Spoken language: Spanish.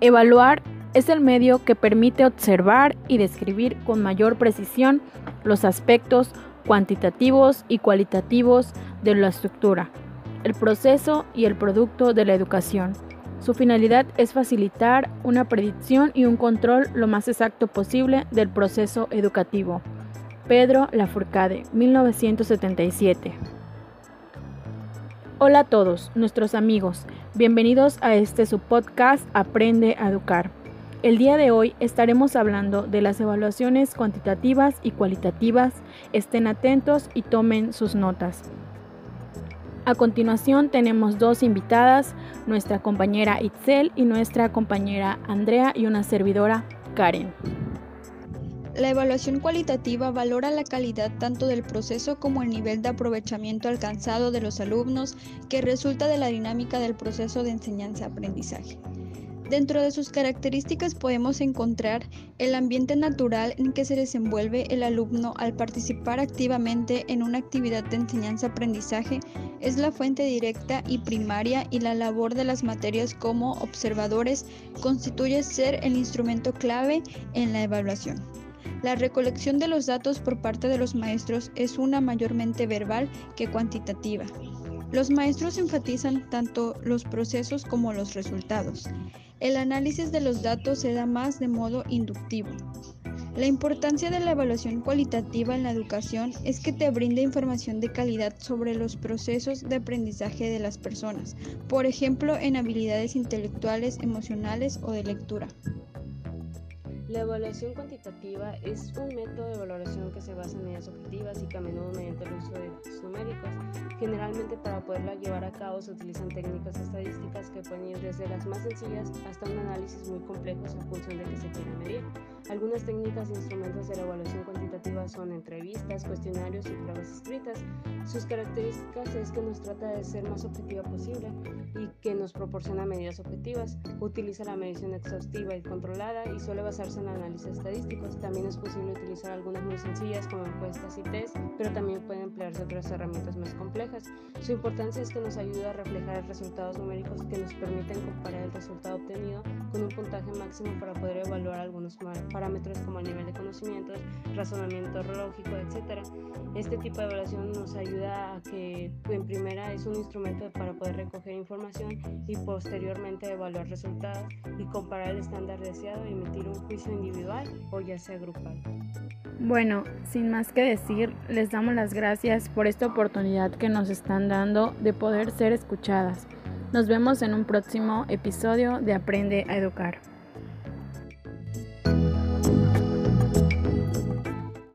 Evaluar es el medio que permite observar y describir con mayor precisión los aspectos cuantitativos y cualitativos de la estructura, el proceso y el producto de la educación. Su finalidad es facilitar una predicción y un control lo más exacto posible del proceso educativo. Pedro Lafourcade, 1977. Hola a todos, nuestros amigos. Bienvenidos a este su podcast Aprende a Educar. El día de hoy estaremos hablando de las evaluaciones cuantitativas y cualitativas. Estén atentos y tomen sus notas. A continuación tenemos dos invitadas, nuestra compañera Itzel y nuestra compañera Andrea y una servidora Karen. La evaluación cualitativa valora la calidad tanto del proceso como el nivel de aprovechamiento alcanzado de los alumnos que resulta de la dinámica del proceso de enseñanza-aprendizaje. Dentro de sus características podemos encontrar el ambiente natural en que se desenvuelve el alumno al participar activamente en una actividad de enseñanza-aprendizaje, es la fuente directa y primaria y la labor de las materias como observadores constituye ser el instrumento clave en la evaluación. La recolección de los datos por parte de los maestros es una mayormente verbal que cuantitativa. Los maestros enfatizan tanto los procesos como los resultados. El análisis de los datos se da más de modo inductivo. La importancia de la evaluación cualitativa en la educación es que te brinda información de calidad sobre los procesos de aprendizaje de las personas, por ejemplo en habilidades intelectuales, emocionales o de lectura. La evaluación cuantitativa es un método de valoración que se basa en medidas objetivas y que a menudo mediante el uso de datos numéricos. Generalmente para poderla llevar a cabo se utilizan técnicas estadísticas que pueden ir desde las más sencillas hasta un análisis muy complejo en función de que se quiera medir. Algunas técnicas e instrumentos de la evaluación cuantitativa son entrevistas, cuestionarios y pruebas escritas. Sus características es que nos trata de ser más objetiva posible y que nos proporciona medidas objetivas. Utiliza la medición exhaustiva y controlada y suele basarse en análisis estadísticos. También es posible utilizar algunas muy sencillas como encuestas y test, pero también pueden emplearse otras herramientas más complejas. Su importancia es que nos ayuda a reflejar resultados numéricos que nos permiten comparar el resultado obtenido puntaje máximo para poder evaluar algunos parámetros como el nivel de conocimientos, razonamiento lógico, etc. Este tipo de evaluación nos ayuda a que en primera es un instrumento para poder recoger información y posteriormente evaluar resultados y comparar el estándar deseado y emitir un juicio individual o ya sea grupal. Bueno, sin más que decir, les damos las gracias por esta oportunidad que nos están dando de poder ser escuchadas. Nos vemos en un próximo episodio de Aprende a Educar.